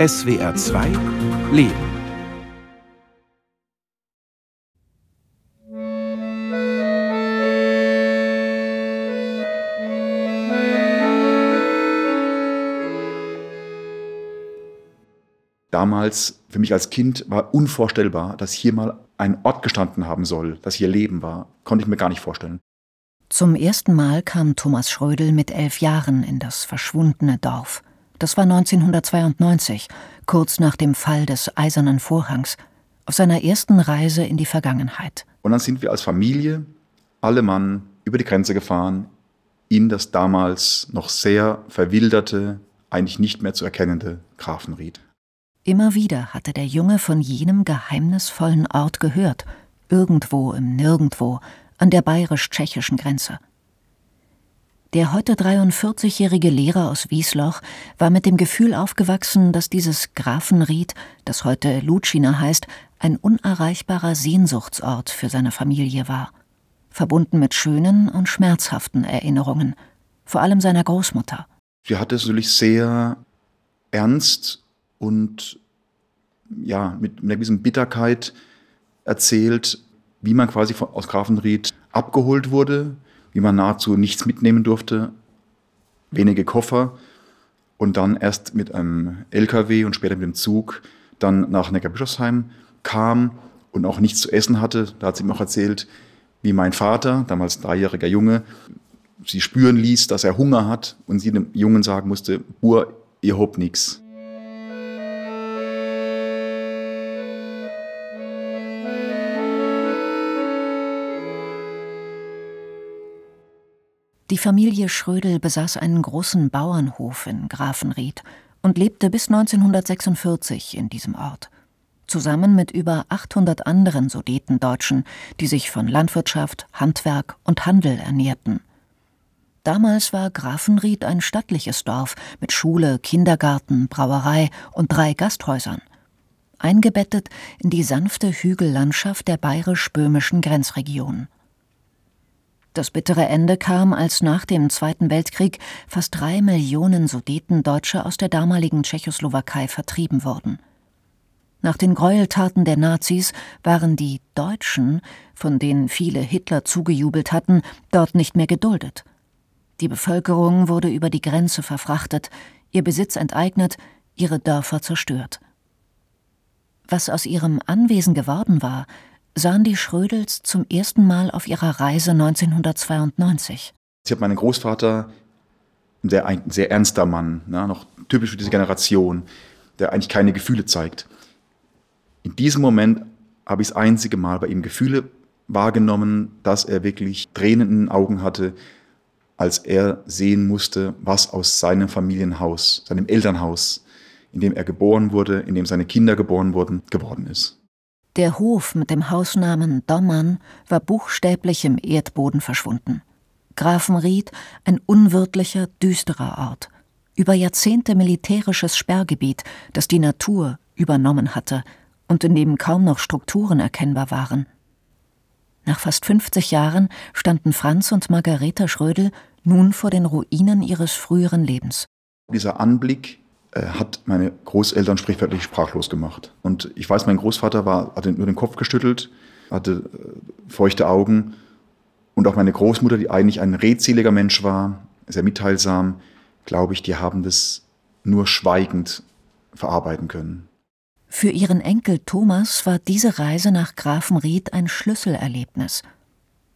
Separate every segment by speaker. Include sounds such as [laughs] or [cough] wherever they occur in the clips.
Speaker 1: SWR 2 Leben.
Speaker 2: Damals, für mich als Kind, war unvorstellbar, dass hier mal ein Ort gestanden haben soll, dass hier Leben war. Konnte ich mir gar nicht vorstellen.
Speaker 3: Zum ersten Mal kam Thomas Schrödel mit elf Jahren in das verschwundene Dorf. Das war 1992, kurz nach dem Fall des Eisernen Vorhangs, auf seiner ersten Reise in die Vergangenheit.
Speaker 2: Und dann sind wir als Familie, alle Mann, über die Grenze gefahren, in das damals noch sehr verwilderte, eigentlich nicht mehr zu erkennende Grafenried.
Speaker 3: Immer wieder hatte der Junge von jenem geheimnisvollen Ort gehört, irgendwo im Nirgendwo, an der bayerisch-tschechischen Grenze. Der heute 43-jährige Lehrer aus Wiesloch war mit dem Gefühl aufgewachsen, dass dieses Grafenried, das heute Lutschina heißt, ein unerreichbarer Sehnsuchtsort für seine Familie war, verbunden mit schönen und schmerzhaften Erinnerungen, vor allem seiner Großmutter.
Speaker 2: Sie hatte es natürlich sehr ernst und ja, mit einer gewissen Bitterkeit erzählt, wie man quasi aus Grafenried abgeholt wurde, wie man nahezu nichts mitnehmen durfte, wenige Koffer und dann erst mit einem LKW und später mit dem Zug dann nach Neckarbischofsheim kam und auch nichts zu essen hatte. Da hat sie mir auch erzählt, wie mein Vater, damals dreijähriger Junge, sie spüren ließ, dass er Hunger hat und sie dem Jungen sagen musste, Bur, ihr habt nichts.
Speaker 3: Die Familie Schrödel besaß einen großen Bauernhof in Grafenried und lebte bis 1946 in diesem Ort. Zusammen mit über 800 anderen Sudetendeutschen, die sich von Landwirtschaft, Handwerk und Handel ernährten. Damals war Grafenried ein stattliches Dorf mit Schule, Kindergarten, Brauerei und drei Gasthäusern. Eingebettet in die sanfte Hügellandschaft der bayerisch-böhmischen Grenzregion. Das bittere Ende kam, als nach dem Zweiten Weltkrieg fast drei Millionen Sudetendeutsche aus der damaligen Tschechoslowakei vertrieben wurden. Nach den Gräueltaten der Nazis waren die Deutschen, von denen viele Hitler zugejubelt hatten, dort nicht mehr geduldet. Die Bevölkerung wurde über die Grenze verfrachtet, ihr Besitz enteignet, ihre Dörfer zerstört. Was aus ihrem Anwesen geworden war, sahen die Schrödels zum ersten Mal auf ihrer Reise 1992.
Speaker 2: Ich habe meinen Großvater, ein sehr, ein sehr ernster Mann, na, noch typisch für diese Generation, der eigentlich keine Gefühle zeigt. In diesem Moment habe ich das einzige Mal bei ihm Gefühle wahrgenommen, dass er wirklich Tränen in den Augen hatte, als er sehen musste, was aus seinem Familienhaus, seinem Elternhaus, in dem er geboren wurde, in dem seine Kinder geboren wurden, geworden ist.
Speaker 3: Der Hof mit dem Hausnamen Dommern war buchstäblich im Erdboden verschwunden. Grafenried, ein unwirtlicher, düsterer Ort. Über Jahrzehnte militärisches Sperrgebiet, das die Natur übernommen hatte und in dem kaum noch Strukturen erkennbar waren. Nach fast 50 Jahren standen Franz und Margareta Schrödel nun vor den Ruinen ihres früheren Lebens.
Speaker 2: Dieser Anblick hat meine Großeltern sprichwörtlich sprachlos gemacht. Und ich weiß, mein Großvater war, hatte nur den Kopf geschüttelt, hatte äh, feuchte Augen. Und auch meine Großmutter, die eigentlich ein redseliger Mensch war, sehr mitteilsam, glaube ich, die haben das nur schweigend verarbeiten können.
Speaker 3: Für ihren Enkel Thomas war diese Reise nach Grafenried ein Schlüsselerlebnis.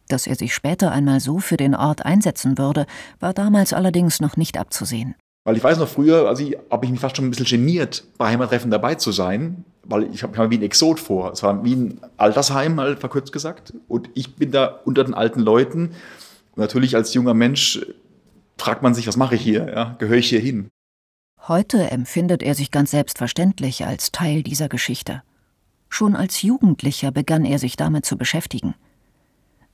Speaker 3: Dass er sich später einmal so für den Ort einsetzen würde, war damals allerdings noch nicht abzusehen.
Speaker 2: Weil ich weiß noch früher, also habe ich mich fast schon ein bisschen geniert, bei Heimattreffen dabei zu sein, weil ich habe mir wie ein Exot vor. Es war wie ein Altersheim, mal verkürzt gesagt. Und ich bin da unter den alten Leuten. Und natürlich als junger Mensch fragt man sich, was mache ich hier? Ja? Gehöre ich hier hin?
Speaker 3: Heute empfindet er sich ganz selbstverständlich als Teil dieser Geschichte. Schon als Jugendlicher begann er sich damit zu beschäftigen.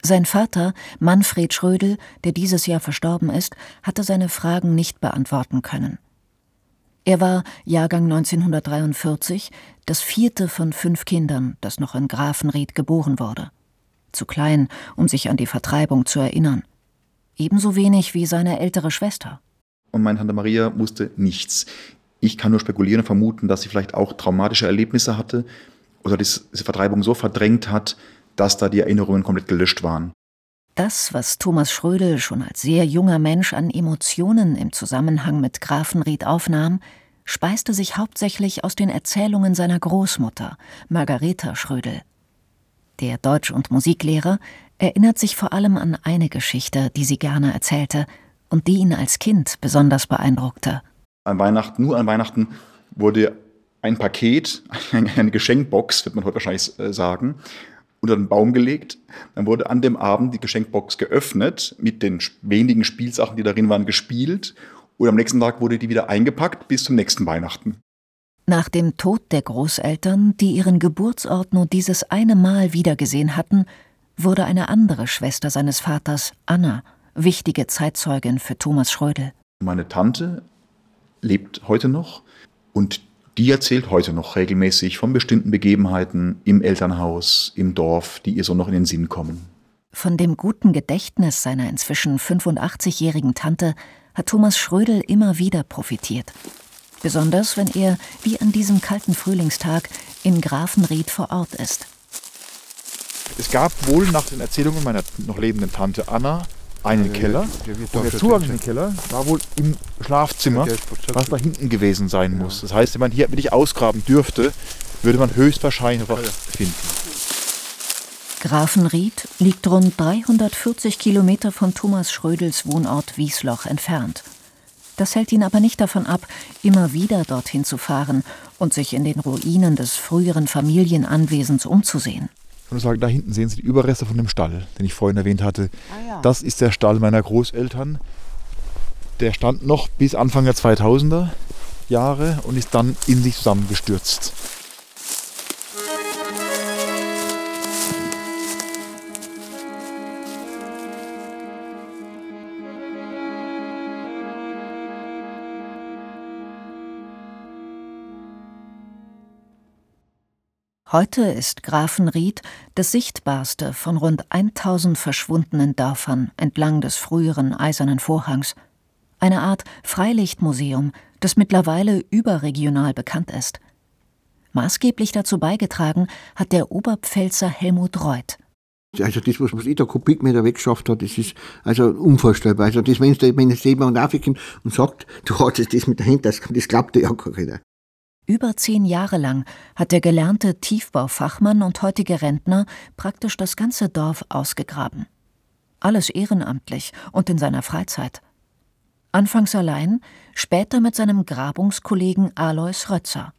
Speaker 3: Sein Vater, Manfred Schrödel, der dieses Jahr verstorben ist, hatte seine Fragen nicht beantworten können. Er war Jahrgang 1943, das vierte von fünf Kindern, das noch in Grafenried geboren wurde. Zu klein, um sich an die Vertreibung zu erinnern. Ebenso wenig wie seine ältere Schwester.
Speaker 2: Und meine Tante Maria wusste nichts. Ich kann nur spekulieren und vermuten, dass sie vielleicht auch traumatische Erlebnisse hatte oder diese Vertreibung so verdrängt hat, dass da die Erinnerungen komplett gelöscht waren.
Speaker 3: Das, was Thomas Schrödel schon als sehr junger Mensch an Emotionen im Zusammenhang mit Grafenried aufnahm, speiste sich hauptsächlich aus den Erzählungen seiner Großmutter, Margareta Schrödel. Der Deutsch- und Musiklehrer erinnert sich vor allem an eine Geschichte, die sie gerne erzählte und die ihn als Kind besonders beeindruckte.
Speaker 2: An Weihnachten, nur an Weihnachten, wurde ein Paket, [laughs] eine Geschenkbox, wird man heute wahrscheinlich äh, sagen, unter den Baum gelegt. Dann wurde an dem Abend die Geschenkbox geöffnet, mit den wenigen Spielsachen, die darin waren, gespielt. Und am nächsten Tag wurde die wieder eingepackt bis zum nächsten Weihnachten.
Speaker 3: Nach dem Tod der Großeltern, die ihren Geburtsort nur dieses eine Mal wiedergesehen hatten, wurde eine andere Schwester seines Vaters, Anna, wichtige Zeitzeugin für Thomas Schrödel.
Speaker 2: Meine Tante lebt heute noch und die erzählt heute noch regelmäßig von bestimmten Begebenheiten im Elternhaus, im Dorf, die ihr so noch in den Sinn kommen.
Speaker 3: Von dem guten Gedächtnis seiner inzwischen 85-jährigen Tante hat Thomas Schrödel immer wieder profitiert. Besonders wenn er, wie an diesem kalten Frühlingstag, in Grafenried vor Ort ist.
Speaker 4: Es gab wohl nach den Erzählungen meiner noch lebenden Tante Anna einen Keller. Und der Zugang in den Keller war wohl im Schlafzimmer, was da hinten gewesen sein muss. Das heißt, wenn man hier wirklich ausgraben dürfte, würde man höchstwahrscheinlich was finden.
Speaker 3: Grafenried liegt rund 340 Kilometer von Thomas Schrödels Wohnort Wiesloch entfernt. Das hält ihn aber nicht davon ab, immer wieder dorthin zu fahren und sich in den Ruinen des früheren Familienanwesens umzusehen.
Speaker 4: Und sagen, da hinten sehen Sie die Überreste von dem Stall, den ich vorhin erwähnt hatte. Ah, ja. Das ist der Stall meiner Großeltern. Der stand noch bis Anfang der 2000er Jahre und ist dann in sich zusammengestürzt.
Speaker 3: Heute ist Grafenried das sichtbarste von rund 1000 verschwundenen Dörfern entlang des früheren Eisernen Vorhangs. Eine Art Freilichtmuseum, das mittlerweile überregional bekannt ist. Maßgeblich dazu beigetragen hat der Oberpfälzer Helmut Reuth.
Speaker 5: Also das, was ich da Kubikmeter weggeschafft habe, das ist also unvorstellbar. Also das, wenn, wenn jetzt jemand aufkommt und sagt, du hattest das mit dahinter, das, das glaubt ja gar keiner.
Speaker 3: Über zehn Jahre lang hat der gelernte Tiefbaufachmann und heutige Rentner praktisch das ganze Dorf ausgegraben. Alles ehrenamtlich und in seiner Freizeit. Anfangs allein, später mit seinem Grabungskollegen Alois Rötzer.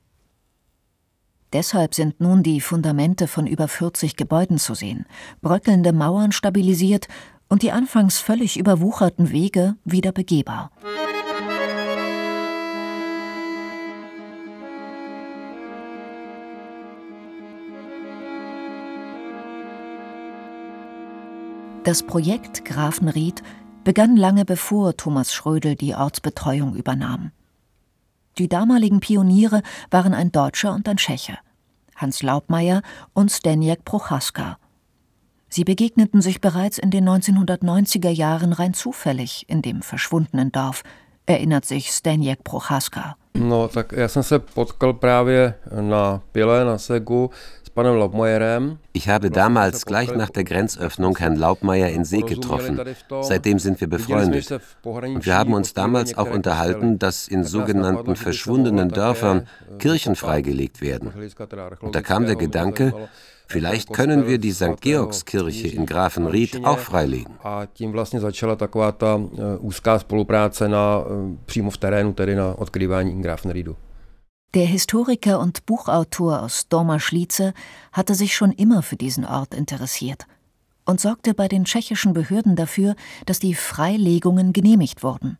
Speaker 3: Deshalb sind nun die Fundamente von über 40 Gebäuden zu sehen, bröckelnde Mauern stabilisiert und die anfangs völlig überwucherten Wege wieder begehbar. Das Projekt Grafenried begann lange bevor Thomas Schrödel die Ortsbetreuung übernahm. Die damaligen Pioniere waren ein Deutscher und ein Tscheche, Hans Laubmeier und Stenjek Prochaska. Sie begegneten sich bereits in den 1990er Jahren rein zufällig in dem verschwundenen Dorf, erinnert sich Stenjek Prochaska.
Speaker 6: No, tak já jsem se potkal právě na Pile, na Segu
Speaker 7: ich habe damals gleich nach der Grenzöffnung Herrn Laubmeier in See getroffen. Seitdem sind wir befreundet. Und wir haben uns damals auch unterhalten, dass in sogenannten verschwundenen Dörfern Kirchen freigelegt werden. Und da kam der Gedanke, Vielleicht können wir die St. Georgskirche in Grafenried auch freilegen.
Speaker 3: Der Historiker und Buchautor aus Dorma-Schlietze hatte sich schon immer für diesen Ort interessiert und sorgte bei den tschechischen Behörden dafür, dass die Freilegungen genehmigt wurden.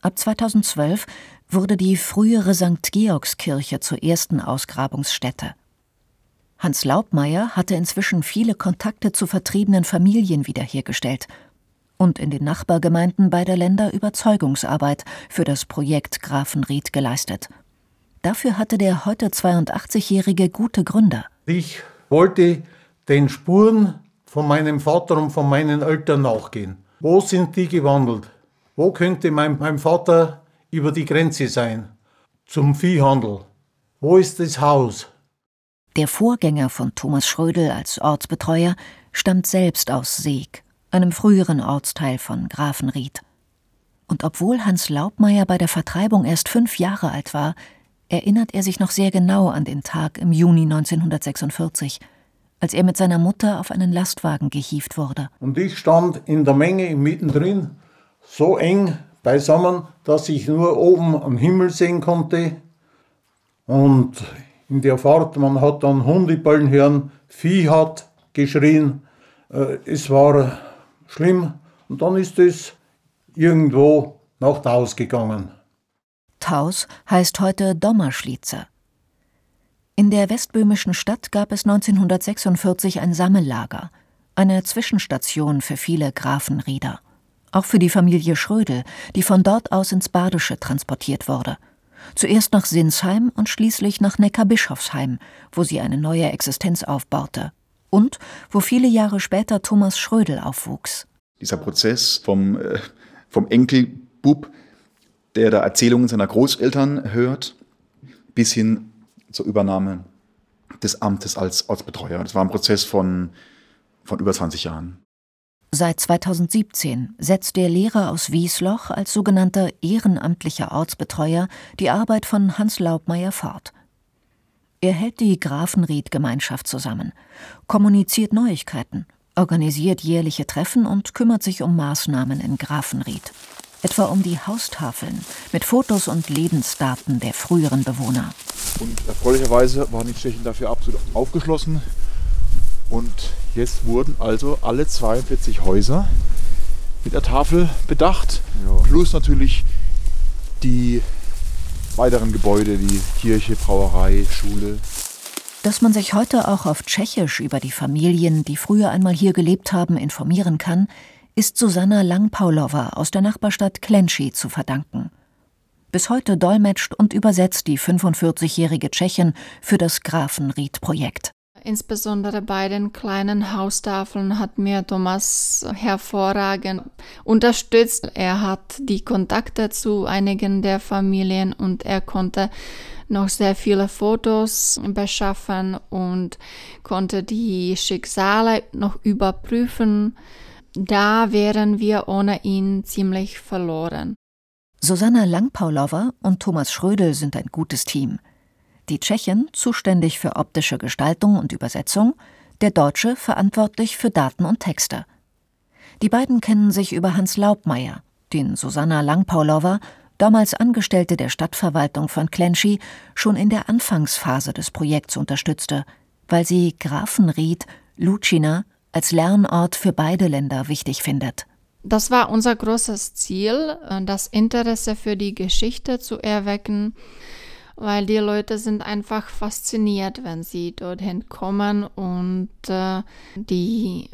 Speaker 3: Ab 2012 wurde die frühere St. Georgskirche zur ersten Ausgrabungsstätte. Hans Laubmeier hatte inzwischen viele Kontakte zu vertriebenen Familien wiederhergestellt und in den Nachbargemeinden beider Länder Überzeugungsarbeit für das Projekt Grafenried geleistet. Dafür hatte der heute 82-Jährige gute Gründe.
Speaker 8: Ich wollte den Spuren von meinem Vater und von meinen Eltern nachgehen. Wo sind die gewandelt? Wo könnte mein, mein Vater über die Grenze sein? zum Viehhandel. Wo ist das Haus?
Speaker 3: Der Vorgänger von Thomas Schrödel als Ortsbetreuer stammt selbst aus Seeg, einem früheren Ortsteil von Grafenried. Und obwohl Hans Laubmeier bei der Vertreibung erst fünf Jahre alt war, erinnert er sich noch sehr genau an den Tag im Juni 1946, als er mit seiner Mutter auf einen Lastwagen gehievt wurde.
Speaker 8: Und ich stand in der Menge mittendrin, so eng beisammen, dass ich nur oben am Himmel sehen konnte. Und in der Fahrt, man hat dann Hunde ballen hören, Vieh hat geschrien. Äh, es war schlimm. Und dann ist es irgendwo nach Taus gegangen.
Speaker 3: Taus heißt heute Dommerschlitze. In der westböhmischen Stadt gab es 1946 ein Sammellager, eine Zwischenstation für viele Grafenrieder. Auch für die Familie Schrödel, die von dort aus ins Badische transportiert wurde. Zuerst nach Sinsheim und schließlich nach Neckarbischofsheim, wo sie eine neue Existenz aufbaute. Und wo viele Jahre später Thomas Schrödel aufwuchs.
Speaker 2: Dieser Prozess vom äh, vom Enkelbub, der da Erzählungen seiner Großeltern hört, bis hin zur Übernahme des Amtes als Ortsbetreuer. Das war ein Prozess von, von über 20 Jahren.
Speaker 3: Seit 2017 setzt der Lehrer aus Wiesloch als sogenannter ehrenamtlicher Ortsbetreuer die Arbeit von Hans Laubmeier fort. Er hält die Grafenried-Gemeinschaft zusammen, kommuniziert Neuigkeiten organisiert jährliche Treffen und kümmert sich um Maßnahmen in Grafenried. Etwa um die Haustafeln mit Fotos und Lebensdaten der früheren Bewohner.
Speaker 4: Und erfreulicherweise waren die Tschechen dafür absolut aufgeschlossen. Und jetzt wurden also alle 42 Häuser mit der Tafel bedacht. Ja. Plus natürlich die weiteren Gebäude wie Kirche, Brauerei, Schule.
Speaker 3: Dass man sich heute auch auf Tschechisch über die Familien, die früher einmal hier gelebt haben, informieren kann, ist Susanna Langpaulowa aus der Nachbarstadt Klenci zu verdanken. Bis heute dolmetscht und übersetzt die 45-jährige Tschechin für das Grafenried-Projekt.
Speaker 9: Insbesondere bei den kleinen Haustafeln hat mir Thomas hervorragend unterstützt. Er hat die Kontakte zu einigen der Familien und er konnte noch sehr viele Fotos beschaffen und konnte die Schicksale noch überprüfen. Da wären wir ohne ihn ziemlich verloren.
Speaker 3: Susanna Langpaulowa und Thomas Schrödel sind ein gutes Team. Die Tschechin zuständig für optische Gestaltung und Übersetzung, der Deutsche verantwortlich für Daten und Texte. Die beiden kennen sich über Hans Laubmeier, den Susanna Langpaulowa damals Angestellte der Stadtverwaltung von Klenci, schon in der Anfangsphase des Projekts unterstützte, weil sie Grafenried, Lucina als Lernort für beide Länder wichtig findet.
Speaker 9: Das war unser großes Ziel, äh, das Interesse für die Geschichte zu erwecken, weil die Leute sind einfach fasziniert, wenn sie dorthin kommen und äh, die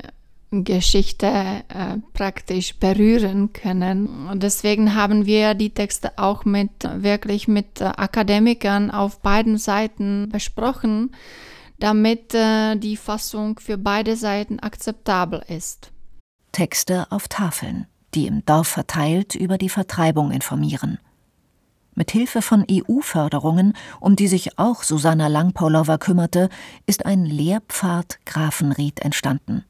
Speaker 9: Geschichte äh, praktisch berühren können. Und deswegen haben wir die Texte auch mit wirklich mit äh, Akademikern auf beiden Seiten besprochen, damit äh, die Fassung für beide Seiten akzeptabel ist.
Speaker 3: Texte auf Tafeln, die im Dorf verteilt über die Vertreibung informieren. Mit Hilfe von EU-Förderungen, um die sich auch Susanna Langpaulowa kümmerte, ist ein Lehrpfad Grafenried entstanden.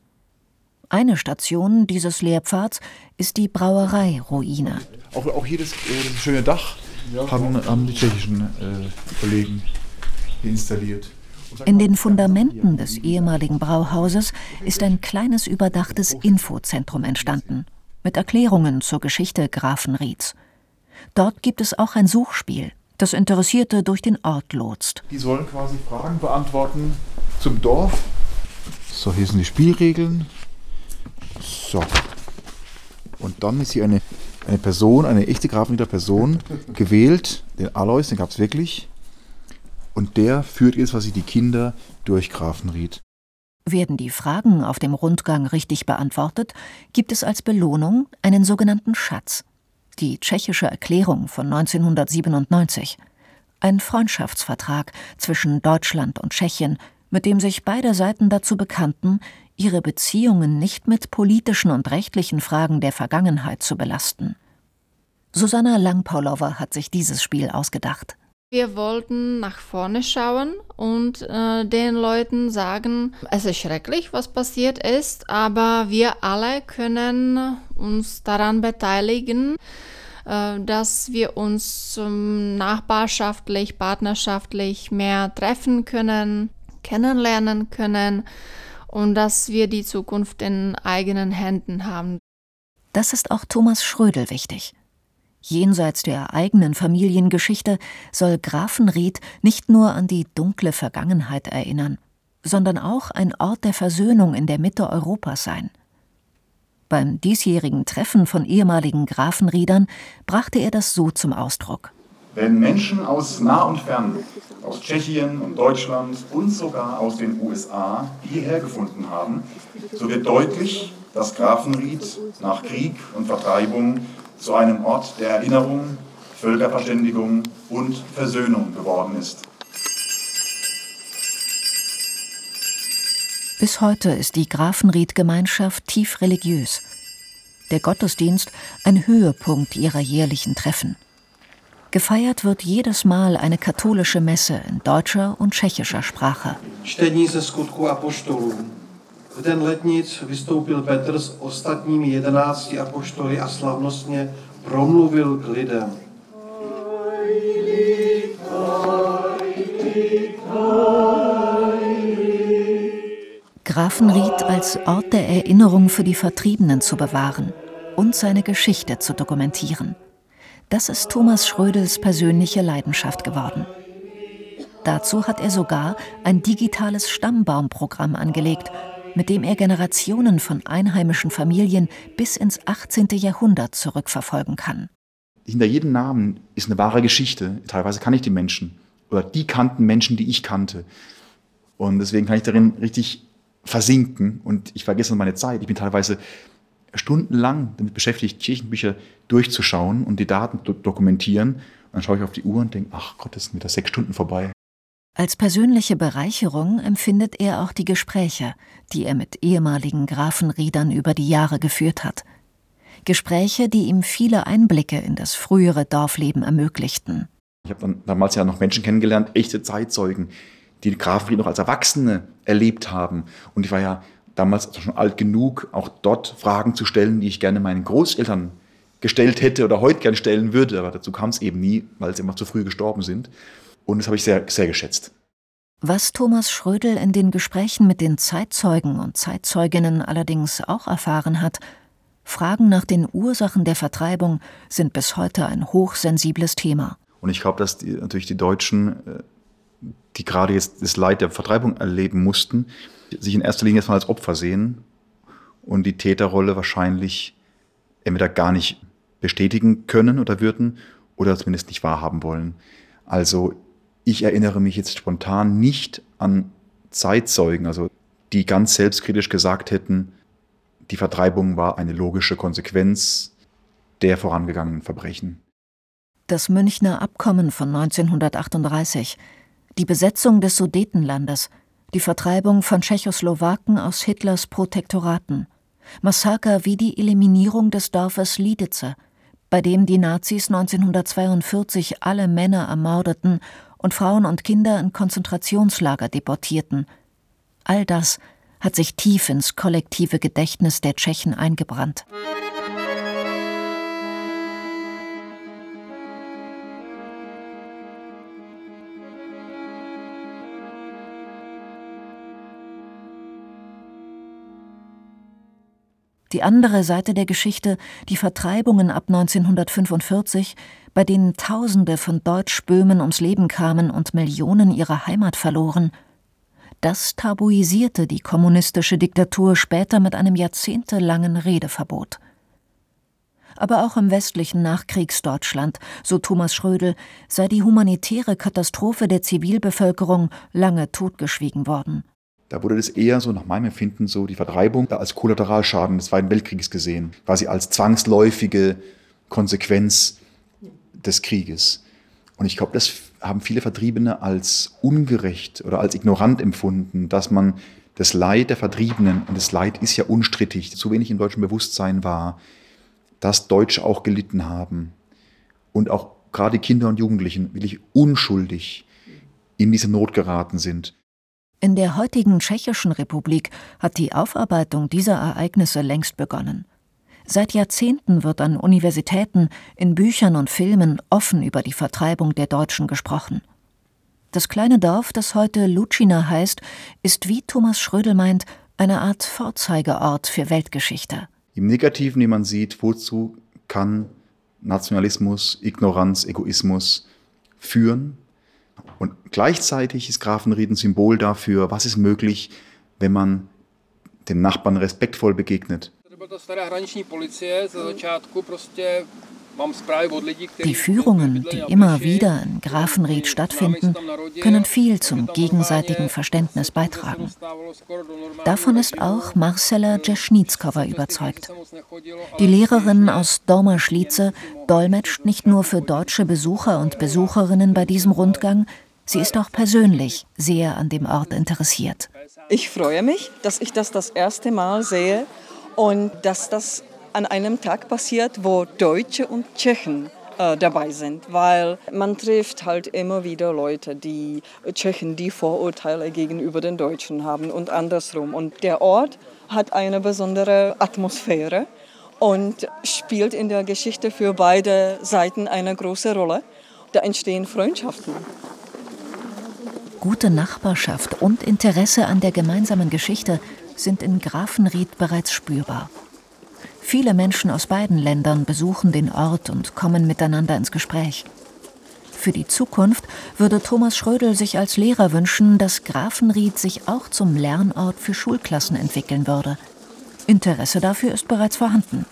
Speaker 3: Eine Station dieses Lehrpfads ist die Brauerei-Ruine.
Speaker 4: Auch, auch hier das, äh, schöne Dach haben, haben die tschechischen äh, Kollegen installiert.
Speaker 3: In den Fundamenten des ehemaligen Brauhauses ist ein kleines überdachtes Infozentrum entstanden, mit Erklärungen zur Geschichte Grafenrieds. Dort gibt es auch ein Suchspiel, das Interessierte durch den Ort lotst.
Speaker 4: Die sollen quasi Fragen beantworten zum Dorf. So, hier sind die Spielregeln. So. Und dann ist hier eine, eine Person, eine echte Grafenrieder Person [laughs] gewählt, den Alois, den gab es wirklich. Und der führt jetzt quasi die Kinder durch Grafenried.
Speaker 3: Werden die Fragen auf dem Rundgang richtig beantwortet, gibt es als Belohnung einen sogenannten Schatz. Die tschechische Erklärung von 1997. Ein Freundschaftsvertrag zwischen Deutschland und Tschechien, mit dem sich beide Seiten dazu bekannten, ihre Beziehungen nicht mit politischen und rechtlichen Fragen der Vergangenheit zu belasten. Susanna Langpaulowa hat sich dieses Spiel ausgedacht.
Speaker 9: Wir wollten nach vorne schauen und äh, den Leuten sagen, es ist schrecklich, was passiert ist, aber wir alle können uns daran beteiligen, äh, dass wir uns ähm, nachbarschaftlich, partnerschaftlich mehr treffen können, kennenlernen können und dass wir die Zukunft in eigenen Händen haben.
Speaker 3: Das ist auch Thomas Schrödel wichtig. Jenseits der eigenen Familiengeschichte soll Grafenried nicht nur an die dunkle Vergangenheit erinnern, sondern auch ein Ort der Versöhnung in der Mitte Europas sein. Beim diesjährigen Treffen von ehemaligen Grafenriedern brachte er das so zum Ausdruck.
Speaker 2: Wenn Menschen aus nah und fern, aus Tschechien und Deutschland und sogar aus den USA hierher gefunden haben, so wird deutlich, dass Grafenried nach Krieg und Vertreibung zu einem Ort der Erinnerung, Völkerverständigung und Versöhnung geworden ist.
Speaker 3: Bis heute ist die Grafenried-Gemeinschaft tief religiös. Der Gottesdienst ein Höhepunkt ihrer jährlichen Treffen. Gefeiert wird jedes Mal eine katholische Messe in deutscher und tschechischer Sprache.
Speaker 10: Skutku. V den letnic vystoupil Petr s ostatními jedenácti apoštoly a slavnostně promluvil k lidem.
Speaker 3: Grafenried als Ort der Erinnerung für die Vertriebenen zu bewahren und seine Geschichte zu dokumentieren. Das ist Thomas Schrödels persönliche Leidenschaft geworden. Dazu hat er sogar ein digitales Stammbaumprogramm angelegt mit dem er Generationen von einheimischen Familien bis ins 18. Jahrhundert zurückverfolgen kann.
Speaker 2: Hinter jedem Namen ist eine wahre Geschichte. Teilweise kann ich die Menschen oder die kannten Menschen, die ich kannte. Und deswegen kann ich darin richtig versinken und ich vergesse meine Zeit. Ich bin teilweise stundenlang damit beschäftigt, Kirchenbücher durchzuschauen und die Daten zu dokumentieren. Und dann schaue ich auf die Uhr und denke, ach Gott, es sind wieder sechs Stunden vorbei.
Speaker 3: Als persönliche Bereicherung empfindet er auch die Gespräche, die er mit ehemaligen Grafenriedern über die Jahre geführt hat. Gespräche, die ihm viele Einblicke in das frühere Dorfleben ermöglichten.
Speaker 2: Ich habe damals ja noch Menschen kennengelernt, echte Zeitzeugen, die Grafenried noch als Erwachsene erlebt haben. Und ich war ja damals schon alt genug, auch dort Fragen zu stellen, die ich gerne meinen Großeltern gestellt hätte oder heute gern stellen würde. Aber dazu kam es eben nie, weil sie immer zu früh gestorben sind. Und das habe ich sehr, sehr geschätzt.
Speaker 3: Was Thomas Schrödel in den Gesprächen mit den Zeitzeugen und Zeitzeuginnen allerdings auch erfahren hat, Fragen nach den Ursachen der Vertreibung sind bis heute ein hochsensibles Thema.
Speaker 2: Und ich glaube, dass die, natürlich die Deutschen, äh, die gerade jetzt das Leid der Vertreibung erleben mussten, sich in erster Linie erstmal als Opfer sehen und die Täterrolle wahrscheinlich entweder gar nicht bestätigen können oder würden oder zumindest nicht wahrhaben wollen. Also ich erinnere mich jetzt spontan nicht an Zeitzeugen, also die ganz selbstkritisch gesagt hätten, die Vertreibung war eine logische Konsequenz der vorangegangenen Verbrechen.
Speaker 3: Das Münchner Abkommen von 1938, die Besetzung des Sudetenlandes, die Vertreibung von Tschechoslowaken aus Hitlers Protektoraten, Massaker wie die Eliminierung des Dorfes Liedice, bei dem die Nazis 1942 alle Männer ermordeten und Frauen und Kinder in Konzentrationslager deportierten. All das hat sich tief ins kollektive Gedächtnis der Tschechen eingebrannt. Die andere Seite der Geschichte, die Vertreibungen ab 1945, bei denen Tausende von Deutschböhmen ums Leben kamen und Millionen ihre Heimat verloren, das tabuisierte die kommunistische Diktatur später mit einem jahrzehntelangen Redeverbot. Aber auch im westlichen Nachkriegsdeutschland, so Thomas Schrödel, sei die humanitäre Katastrophe der Zivilbevölkerung lange totgeschwiegen worden.
Speaker 2: Da wurde das eher so nach meinem Empfinden so die Vertreibung als Kollateralschaden des Zweiten Weltkrieges gesehen, quasi als zwangsläufige Konsequenz des Krieges. Und ich glaube, das haben viele Vertriebene als ungerecht oder als ignorant empfunden, dass man das Leid der Vertriebenen, und das Leid ist ja unstrittig, zu wenig im deutschen Bewusstsein war, dass Deutsche auch gelitten haben und auch gerade Kinder und Jugendlichen wirklich unschuldig in diese Not geraten sind.
Speaker 3: In der heutigen Tschechischen Republik hat die Aufarbeitung dieser Ereignisse längst begonnen. Seit Jahrzehnten wird an Universitäten, in Büchern und Filmen offen über die Vertreibung der Deutschen gesprochen. Das kleine Dorf, das heute Lucina heißt, ist, wie Thomas Schrödel meint, eine Art Vorzeigeort für Weltgeschichte.
Speaker 2: Im Negativen, wie man sieht, wozu kann Nationalismus, Ignoranz, Egoismus führen? Und gleichzeitig ist Grafenried ein Symbol dafür, was ist möglich, wenn man den Nachbarn respektvoll begegnet.
Speaker 3: Die Führungen, die immer wieder in Grafenried stattfinden, können viel zum gegenseitigen Verständnis beitragen. Davon ist auch Marcela Jeschnitskova überzeugt. Die Lehrerin aus Dormer-Schlietze dolmetscht nicht nur für deutsche Besucher und Besucherinnen bei diesem Rundgang, sie ist auch persönlich sehr an dem Ort interessiert.
Speaker 11: Ich freue mich, dass ich das das erste Mal sehe und dass das an einem Tag passiert, wo Deutsche und Tschechen äh, dabei sind, weil man trifft halt immer wieder Leute, die Tschechen, die Vorurteile gegenüber den Deutschen haben und andersrum. Und der Ort hat eine besondere Atmosphäre und spielt in der Geschichte für beide Seiten eine große Rolle. Da entstehen Freundschaften.
Speaker 3: Gute Nachbarschaft und Interesse an der gemeinsamen Geschichte sind in Grafenried bereits spürbar. Viele Menschen aus beiden Ländern besuchen den Ort und kommen miteinander ins Gespräch. Für die Zukunft würde Thomas Schrödel sich als Lehrer wünschen, dass Grafenried sich auch zum Lernort für Schulklassen entwickeln würde. Interesse dafür ist bereits vorhanden.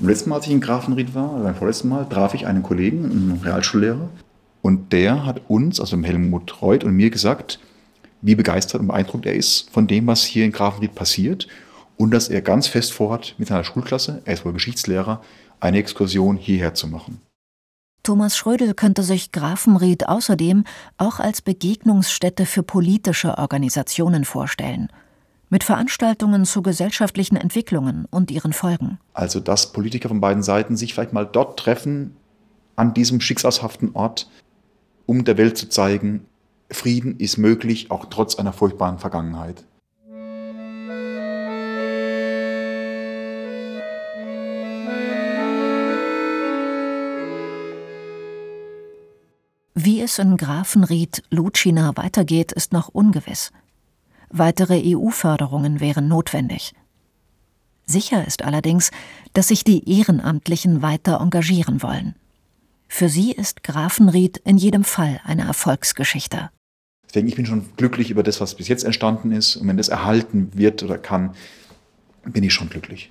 Speaker 2: Am letzten Mal, als ich in Grafenried war, beim vorletzten Mal, traf ich einen Kollegen, einen Realschullehrer, und der hat uns, also Helmut Reuth und mir gesagt, wie begeistert und beeindruckt er ist von dem, was hier in Grafenried passiert und dass er ganz fest vorhat, mit seiner Schulklasse, er ist wohl Geschichtslehrer, eine Exkursion hierher zu machen.
Speaker 3: Thomas Schrödel könnte sich Grafenried außerdem auch als Begegnungsstätte für politische Organisationen vorstellen, mit Veranstaltungen zu gesellschaftlichen Entwicklungen und ihren Folgen.
Speaker 2: Also, dass Politiker von beiden Seiten sich vielleicht mal dort treffen, an diesem schicksalshaften Ort, um der Welt zu zeigen, Frieden ist möglich, auch trotz einer furchtbaren Vergangenheit.
Speaker 3: Es in Grafenried, Lucina weitergeht, ist noch ungewiss. Weitere EU-Förderungen wären notwendig. Sicher ist allerdings, dass sich die Ehrenamtlichen weiter engagieren wollen. Für sie ist Grafenried in jedem Fall eine Erfolgsgeschichte.
Speaker 2: Deswegen, ich bin schon glücklich über das, was bis jetzt entstanden ist. Und wenn das erhalten wird oder kann, bin ich schon glücklich.